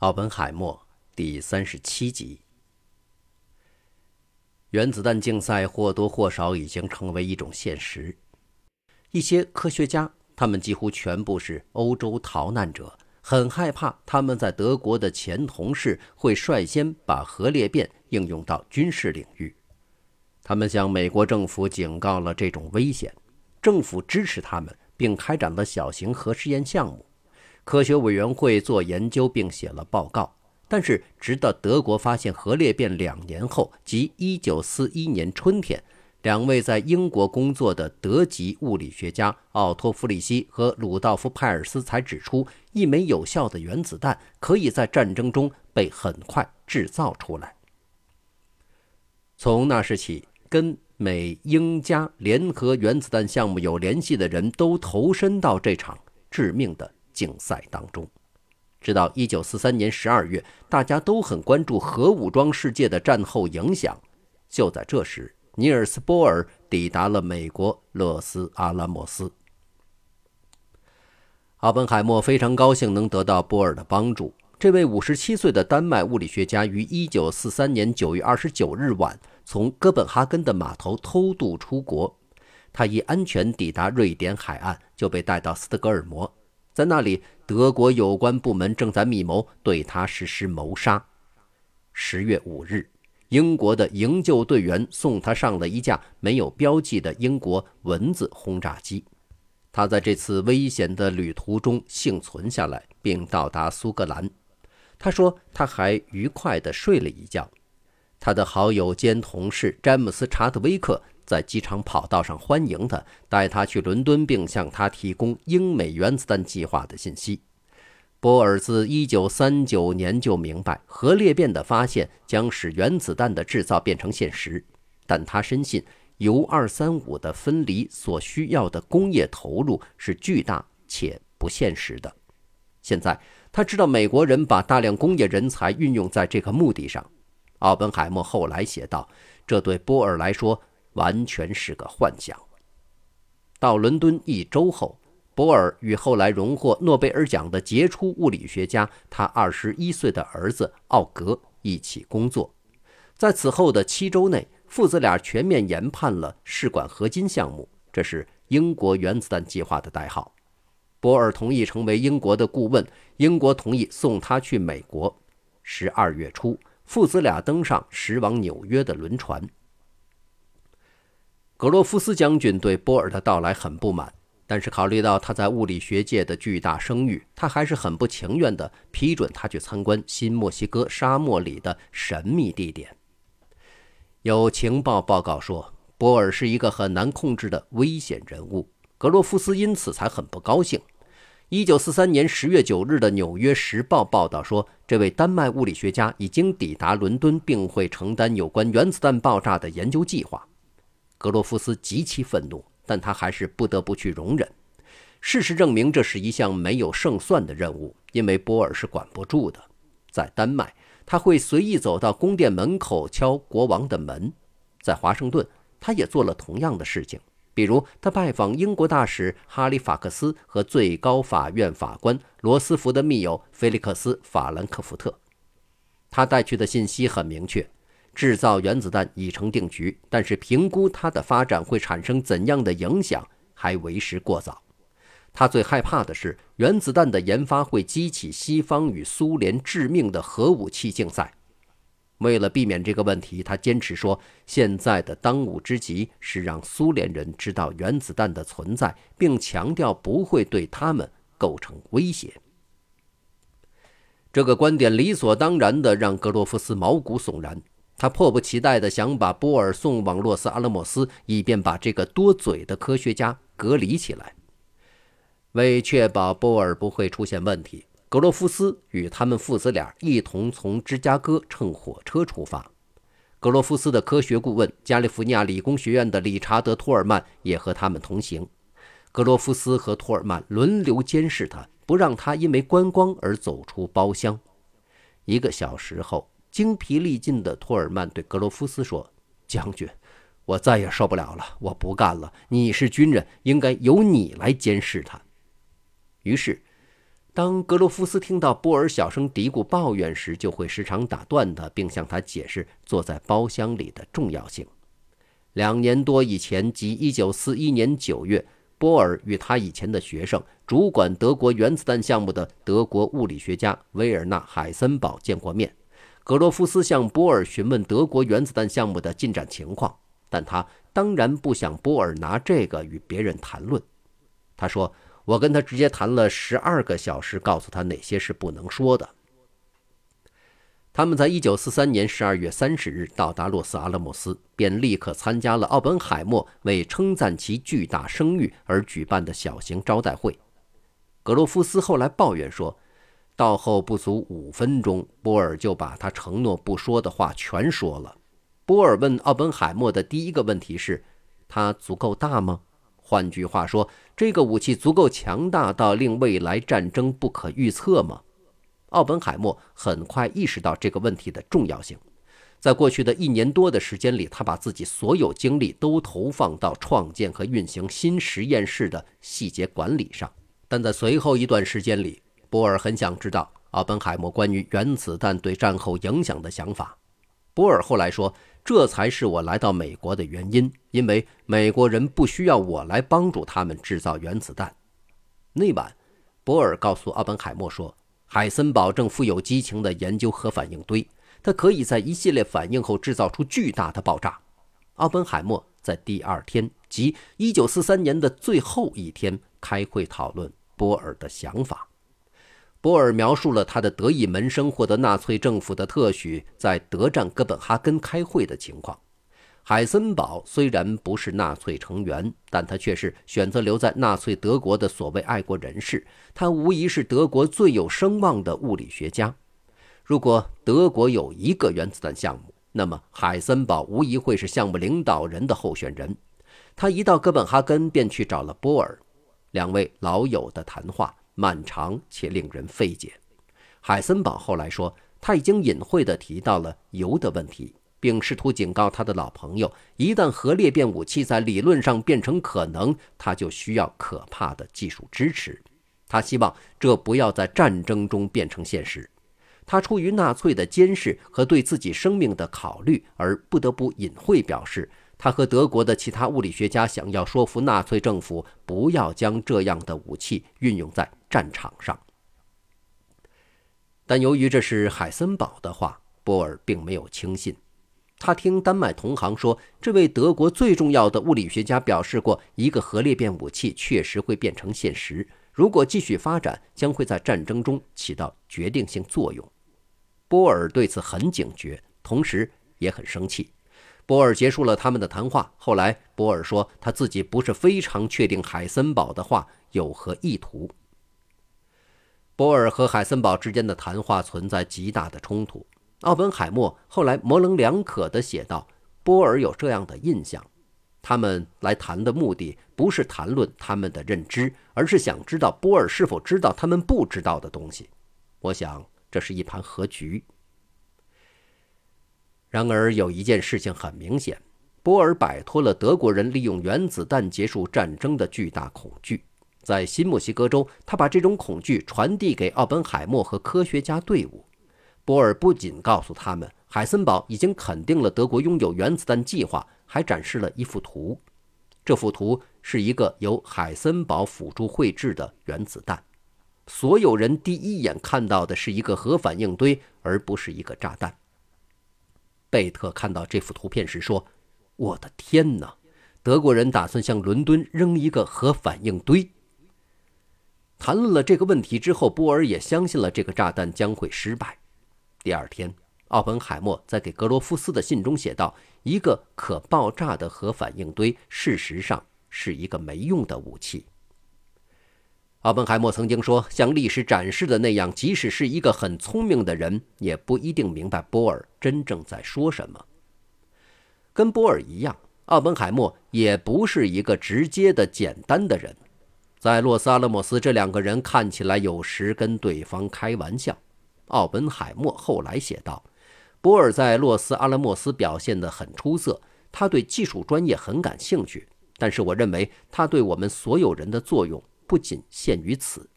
奥本海默第三十七集。原子弹竞赛或多或少已经成为一种现实。一些科学家，他们几乎全部是欧洲逃难者，很害怕他们在德国的前同事会率先把核裂变应用到军事领域。他们向美国政府警告了这种危险，政府支持他们，并开展了小型核试验项目。科学委员会做研究并写了报告，但是直到德国发现核裂变两年后，即1941年春天，两位在英国工作的德籍物理学家奥托·弗里希和鲁道夫·派尔斯才指出，一枚有效的原子弹可以在战争中被很快制造出来。从那时起，跟美英加联合原子弹项目有联系的人都投身到这场致命的。竞赛当中，直到一九四三年十二月，大家都很关注核武装世界的战后影响。就在这时，尼尔斯·波尔抵达了美国洛斯阿拉莫斯。奥本海默非常高兴能得到波尔的帮助。这位五十七岁的丹麦物理学家于一九四三年九月二十九日晚从哥本哈根的码头偷渡出国，他一安全抵达瑞典海岸，就被带到斯德哥尔摩。在那里，德国有关部门正在密谋对他实施谋杀。十月五日，英国的营救队员送他上了一架没有标记的英国蚊子轰炸机。他在这次危险的旅途中幸存下来，并到达苏格兰。他说他还愉快地睡了一觉。他的好友兼同事詹姆斯·查德威克。在机场跑道上欢迎他，带他去伦敦，并向他提供英美原子弹计划的信息。波尔自1939年就明白，核裂变的发现将使原子弹的制造变成现实，但他深信铀235的分离所需要的工业投入是巨大且不现实的。现在他知道美国人把大量工业人才运用在这个目的上。奥本海默后来写道：“这对波尔来说。”完全是个幻想。到伦敦一周后，博尔与后来荣获诺贝尔奖的杰出物理学家他二十一岁的儿子奥格一起工作。在此后的七周内，父子俩全面研判了试管合金项目，这是英国原子弹计划的代号。博尔同意成为英国的顾问，英国同意送他去美国。十二月初，父子俩登上驶往纽约的轮船。格罗夫斯将军对波尔的到来很不满，但是考虑到他在物理学界的巨大声誉，他还是很不情愿地批准他去参观新墨西哥沙漠里的神秘地点。有情报报告说，波尔是一个很难控制的危险人物，格罗夫斯因此才很不高兴。一九四三年十月九日的《纽约时报》报道说，这位丹麦物理学家已经抵达伦敦，并会承担有关原子弹爆炸的研究计划。格罗夫斯极其愤怒，但他还是不得不去容忍。事实证明，这是一项没有胜算的任务，因为波尔是管不住的。在丹麦，他会随意走到宫殿门口敲国王的门；在华盛顿，他也做了同样的事情，比如他拜访英国大使哈利法克斯和最高法院法官罗斯福的密友菲利克斯·法兰克福特。他带去的信息很明确。制造原子弹已成定局，但是评估它的发展会产生怎样的影响还为时过早。他最害怕的是原子弹的研发会激起西方与苏联致命的核武器竞赛。为了避免这个问题，他坚持说，现在的当务之急是让苏联人知道原子弹的存在，并强调不会对他们构成威胁。这个观点理所当然地让格罗夫斯毛骨悚然。他迫不及待地想把波尔送往洛斯阿拉莫斯，以便把这个多嘴的科学家隔离起来。为确保波尔不会出现问题，格罗夫斯与他们父子俩一同从芝加哥乘火车出发。格罗夫斯的科学顾问、加利福尼亚理工学院的理查德·托尔曼也和他们同行。格罗夫斯和托尔曼轮流监视他，不让他因为观光而走出包厢。一个小时后。精疲力尽的托尔曼对格罗夫斯说：“将军，我再也受不了了，我不干了。你是军人，应该由你来监视他。”于是，当格罗夫斯听到波尔小声嘀咕抱怨时，就会时常打断他，并向他解释坐在包厢里的重要性。两年多以前，即1941年9月，波尔与他以前的学生、主管德国原子弹项目的德国物理学家维尔纳·海森堡见过面。格罗夫斯向波尔询问德国原子弹项目的进展情况，但他当然不想波尔拿这个与别人谈论。他说：“我跟他直接谈了十二个小时，告诉他哪些是不能说的。”他们在一九四三年十二月三十日到达洛斯阿拉莫斯，便立刻参加了奥本海默为称赞其巨大声誉而举办的小型招待会。格罗夫斯后来抱怨说，到后不足五分钟，波尔就把他承诺不说的话全说了。波尔问奥本海默的第一个问题是：“他足够大吗？”换句话说，这个武器足够强大到令未来战争不可预测吗？奥本海默很快意识到这个问题的重要性。在过去的一年多的时间里，他把自己所有精力都投放到创建和运行新实验室的细节管理上。但在随后一段时间里，波尔很想知道奥本海默关于原子弹对战后影响的想法。波尔后来说：“这才是我来到美国的原因，因为美国人不需要我来帮助他们制造原子弹。”那晚，波尔告诉奥本海默说。海森堡正富有激情地研究核反应堆，它可以在一系列反应后制造出巨大的爆炸。奥本海默在第二天，即1943年的最后一天，开会讨论波尔的想法。波尔描述了他的得意门生获得纳粹政府的特许，在德占哥本哈根开会的情况。海森堡虽然不是纳粹成员，但他却是选择留在纳粹德国的所谓爱国人士。他无疑是德国最有声望的物理学家。如果德国有一个原子弹项目，那么海森堡无疑会是项目领导人的候选人。他一到哥本哈根便去找了波尔，两位老友的谈话漫长且令人费解。海森堡后来说，他已经隐晦地提到了铀的问题。并试图警告他的老朋友，一旦核裂变武器在理论上变成可能，他就需要可怕的技术支持。他希望这不要在战争中变成现实。他出于纳粹的监视和对自己生命的考虑，而不得不隐晦表示，他和德国的其他物理学家想要说服纳粹政府不要将这样的武器运用在战场上。但由于这是海森堡的话，波尔并没有轻信。他听丹麦同行说，这位德国最重要的物理学家表示过，一个核裂变武器确实会变成现实。如果继续发展，将会在战争中起到决定性作用。波尔对此很警觉，同时也很生气。波尔结束了他们的谈话。后来，波尔说他自己不是非常确定海森堡的话有何意图。波尔和海森堡之间的谈话存在极大的冲突。奥本海默后来模棱两可地写道：“波尔有这样的印象，他们来谈的目的不是谈论他们的认知，而是想知道波尔是否知道他们不知道的东西。我想这是一盘和局。然而有一件事情很明显，波尔摆脱了德国人利用原子弹结束战争的巨大恐惧。在新墨西哥州，他把这种恐惧传递给奥本海默和科学家队伍。”波尔不仅告诉他们，海森堡已经肯定了德国拥有原子弹计划，还展示了一幅图。这幅图是一个由海森堡辅助绘制的原子弹。所有人第一眼看到的是一个核反应堆，而不是一个炸弹。贝特看到这幅图片时说：“我的天哪！德国人打算向伦敦扔一个核反应堆。”谈论了这个问题之后，波尔也相信了这个炸弹将会失败。第二天，奥本海默在给格罗夫斯的信中写道：“一个可爆炸的核反应堆，事实上是一个没用的武器。”奥本海默曾经说：“像历史展示的那样，即使是一个很聪明的人，也不一定明白波尔真正在说什么。”跟波尔一样，奥本海默也不是一个直接的、简单的人。在洛斯阿拉莫斯，这两个人看起来有时跟对方开玩笑。奥本海默后来写道：“波尔在洛斯阿拉莫斯表现得很出色，他对技术专业很感兴趣。但是我认为他对我们所有人的作用不仅限于此。”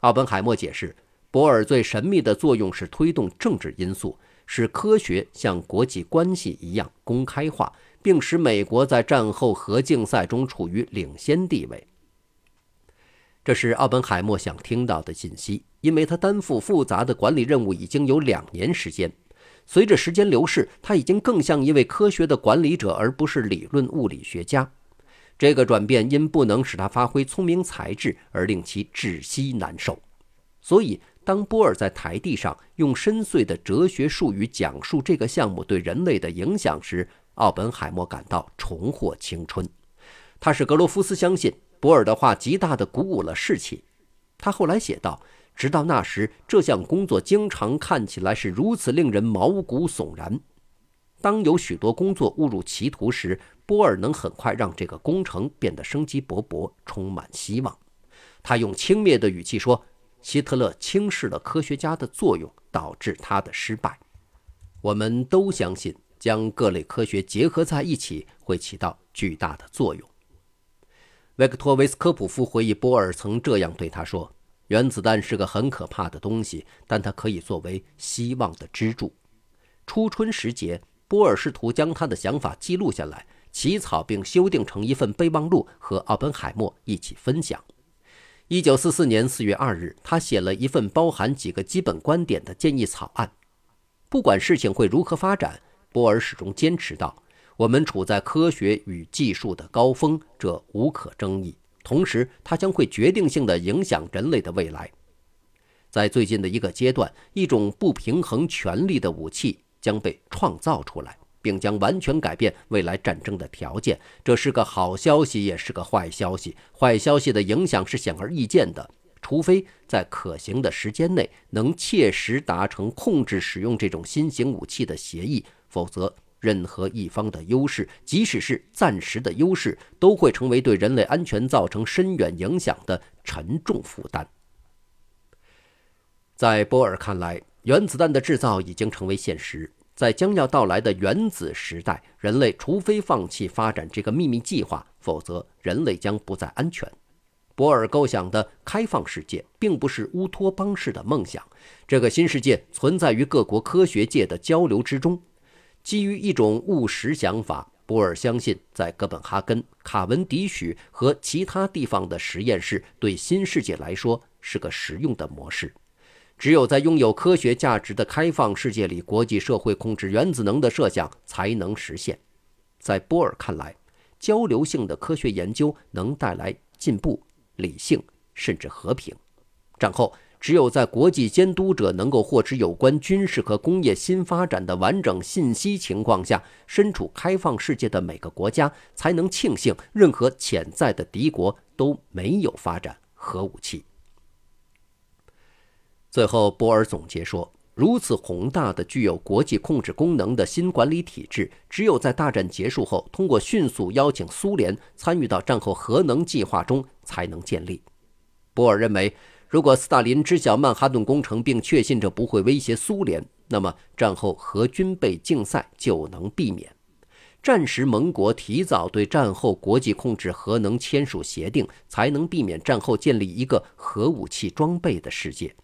奥本海默解释，博尔最神秘的作用是推动政治因素，使科学像国际关系一样公开化，并使美国在战后核竞赛中处于领先地位。这是奥本海默想听到的信息，因为他担负复杂的管理任务已经有两年时间。随着时间流逝，他已经更像一位科学的管理者，而不是理论物理学家。这个转变因不能使他发挥聪明才智而令其窒息难受。所以，当波尔在台地上用深邃的哲学术语讲述这个项目对人类的影响时，奥本海默感到重获青春。他使格罗夫斯相信波尔的话极大地鼓舞了士气。他后来写道。直到那时，这项工作经常看起来是如此令人毛骨悚然。当有许多工作误入歧途时，波尔能很快让这个工程变得生机勃勃，充满希望。他用轻蔑的语气说：“希特勒轻视了科学家的作用，导致他的失败。我们都相信，将各类科学结合在一起会起到巨大的作用。”维克托·维斯科普夫回忆，波尔曾这样对他说。原子弹是个很可怕的东西，但它可以作为希望的支柱。初春时节，波尔试图将他的想法记录下来，起草并修订成一份备忘录，和奥本海默一起分享。一九四四年四月二日，他写了一份包含几个基本观点的建议草案。不管事情会如何发展，波尔始终坚持道：“我们处在科学与技术的高峰，这无可争议。”同时，它将会决定性地影响人类的未来。在最近的一个阶段，一种不平衡权力的武器将被创造出来，并将完全改变未来战争的条件。这是个好消息，也是个坏消息。坏消息的影响是显而易见的，除非在可行的时间内能切实达成控制使用这种新型武器的协议，否则。任何一方的优势，即使是暂时的优势，都会成为对人类安全造成深远影响的沉重负担。在波尔看来，原子弹的制造已经成为现实。在将要到来的原子时代，人类除非放弃发展这个秘密计划，否则人类将不再安全。波尔构想的开放世界，并不是乌托邦式的梦想。这个新世界存在于各国科学界的交流之中。基于一种务实想法，波尔相信，在哥本哈根、卡文迪许和其他地方的实验室对新世界来说是个实用的模式。只有在拥有科学价值的开放世界里，国际社会控制原子能的设想才能实现。在波尔看来，交流性的科学研究能带来进步、理性，甚至和平。战后。只有在国际监督者能够获知有关军事和工业新发展的完整信息情况下，身处开放世界的每个国家才能庆幸任何潜在的敌国都没有发展核武器。最后，波尔总结说：“如此宏大的、具有国际控制功能的新管理体制，只有在大战结束后，通过迅速邀请苏联参与到战后核能计划中，才能建立。”波尔认为。如果斯大林知晓曼哈顿工程，并确信这不会威胁苏联，那么战后核军备竞赛就能避免。战时盟国提早对战后国际控制核能签署协定，才能避免战后建立一个核武器装备的世界。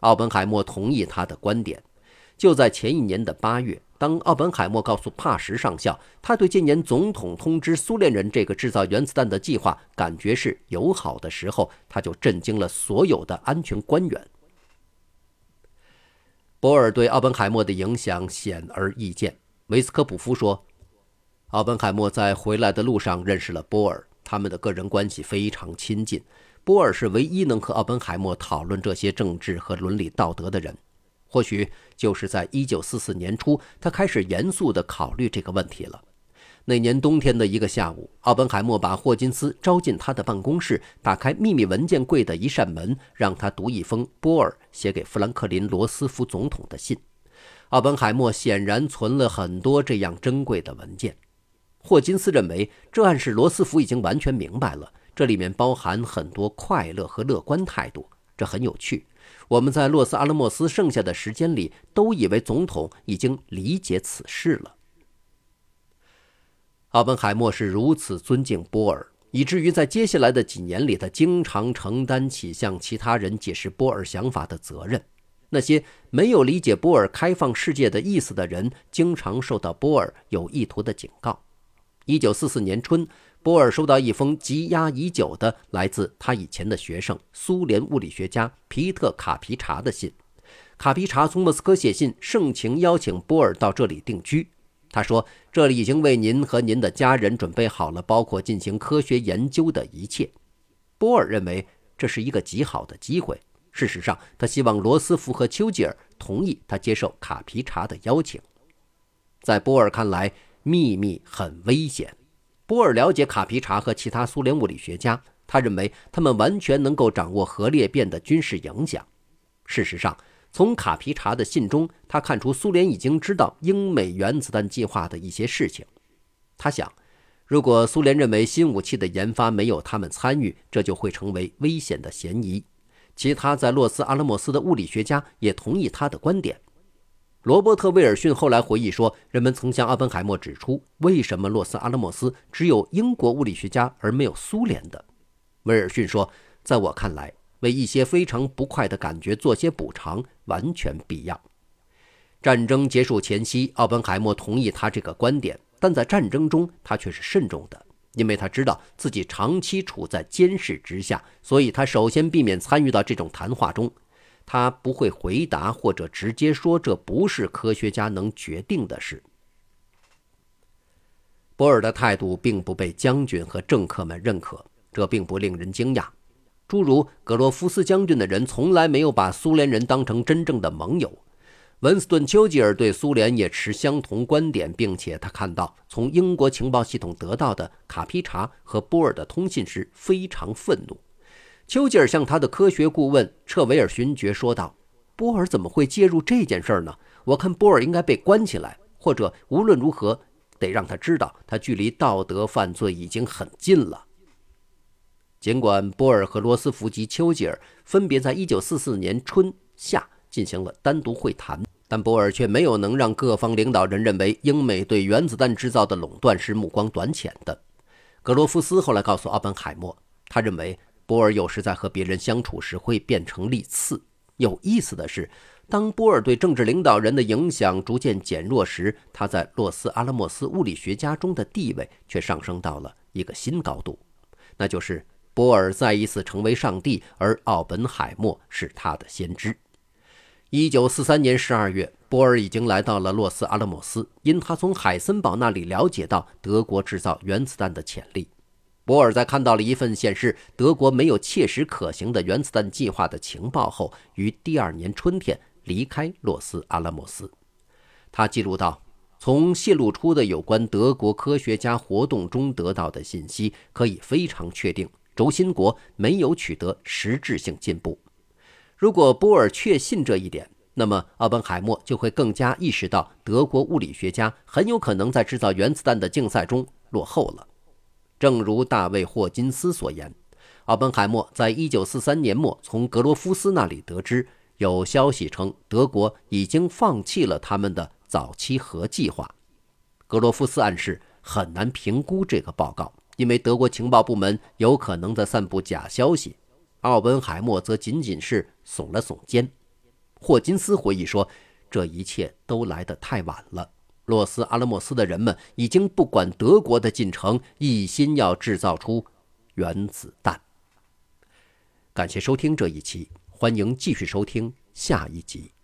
奥本海默同意他的观点。就在前一年的八月。当奥本海默告诉帕什上校，他对今年总统通知苏联人这个制造原子弹的计划感觉是友好的时候，他就震惊了所有的安全官员。波尔对奥本海默的影响显而易见。维斯科普夫说，奥本海默在回来的路上认识了波尔，他们的个人关系非常亲近。波尔是唯一能和奥本海默讨论这些政治和伦理道德的人。或许就是在1944年初，他开始严肃地考虑这个问题了。那年冬天的一个下午，奥本海默把霍金斯招进他的办公室，打开秘密文件柜的一扇门，让他读一封波尔写给富兰克林·罗斯福总统的信。奥本海默显然存了很多这样珍贵的文件。霍金斯认为，这暗示罗斯福已经完全明白了，这里面包含很多快乐和乐观态度，这很有趣。我们在洛斯阿拉莫斯剩下的时间里，都以为总统已经理解此事了。奥本海默是如此尊敬波尔，以至于在接下来的几年里，他经常承担起向其他人解释波尔想法的责任。那些没有理解波尔开放世界的意思的人，经常受到波尔有意图的警告。一九四四年春，波尔收到一封积压已久的来自他以前的学生、苏联物理学家皮特卡皮查的信。卡皮查从莫斯科写信，盛情邀请波尔到这里定居。他说：“这里已经为您和您的家人准备好了，包括进行科学研究的一切。”波尔认为这是一个极好的机会。事实上，他希望罗斯福和丘吉尔同意他接受卡皮查的邀请。在波尔看来，秘密很危险。波尔了解卡皮查和其他苏联物理学家，他认为他们完全能够掌握核裂变的军事影响。事实上，从卡皮查的信中，他看出苏联已经知道英美原子弹计划的一些事情。他想，如果苏联认为新武器的研发没有他们参与，这就会成为危险的嫌疑。其他在洛斯阿拉莫斯的物理学家也同意他的观点。罗伯特·威尔逊后来回忆说：“人们曾向奥本海默指出，为什么洛斯阿拉莫斯只有英国物理学家而没有苏联的？”威尔逊说：“在我看来。”为一些非常不快的感觉做些补偿，完全必要。战争结束前夕，奥本海默同意他这个观点，但在战争中他却是慎重的，因为他知道自己长期处在监视之下，所以他首先避免参与到这种谈话中。他不会回答或者直接说这不是科学家能决定的事。波尔的态度并不被将军和政客们认可，这并不令人惊讶。诸如格罗夫斯将军的人从来没有把苏联人当成真正的盟友。文斯顿·丘吉尔对苏联也持相同观点，并且他看到从英国情报系统得到的卡皮查和波尔的通信时非常愤怒。丘吉尔向他的科学顾问彻维尔勋爵说道：“波尔怎么会介入这件事呢？我看波尔应该被关起来，或者无论如何得让他知道，他距离道德犯罪已经很近了。”尽管波尔和罗斯福及丘吉尔分别在1944年春夏进行了单独会谈，但波尔却没有能让各方领导人认为英美对原子弹制造的垄断是目光短浅的。格罗夫斯后来告诉奥本海默，他认为波尔有时在和别人相处时会变成利刺。有意思的是，当波尔对政治领导人的影响逐渐减弱时，他在洛斯阿拉莫斯物理学家中的地位却上升到了一个新高度，那就是。波尔再一次成为上帝，而奥本海默是他的先知。一九四三年十二月，波尔已经来到了洛斯阿拉莫斯，因他从海森堡那里了解到德国制造原子弹的潜力。波尔在看到了一份显示德国没有切实可行的原子弹计划的情报后，于第二年春天离开洛斯阿拉莫斯。他记录道。从泄露出的有关德国科学家活动中得到的信息，可以非常确定。轴心国没有取得实质性进步。如果波尔确信这一点，那么奥本海默就会更加意识到德国物理学家很有可能在制造原子弹的竞赛中落后了。正如大卫·霍金斯所言，奥本海默在1943年末从格罗夫斯那里得知有消息称德国已经放弃了他们的早期核计划。格罗夫斯暗示很难评估这个报告。因为德国情报部门有可能在散布假消息，奥本海默则仅仅是耸了耸肩。霍金斯回忆说：“这一切都来得太晚了。洛斯阿拉莫斯的人们已经不管德国的进程，一心要制造出原子弹。”感谢收听这一期，欢迎继续收听下一集。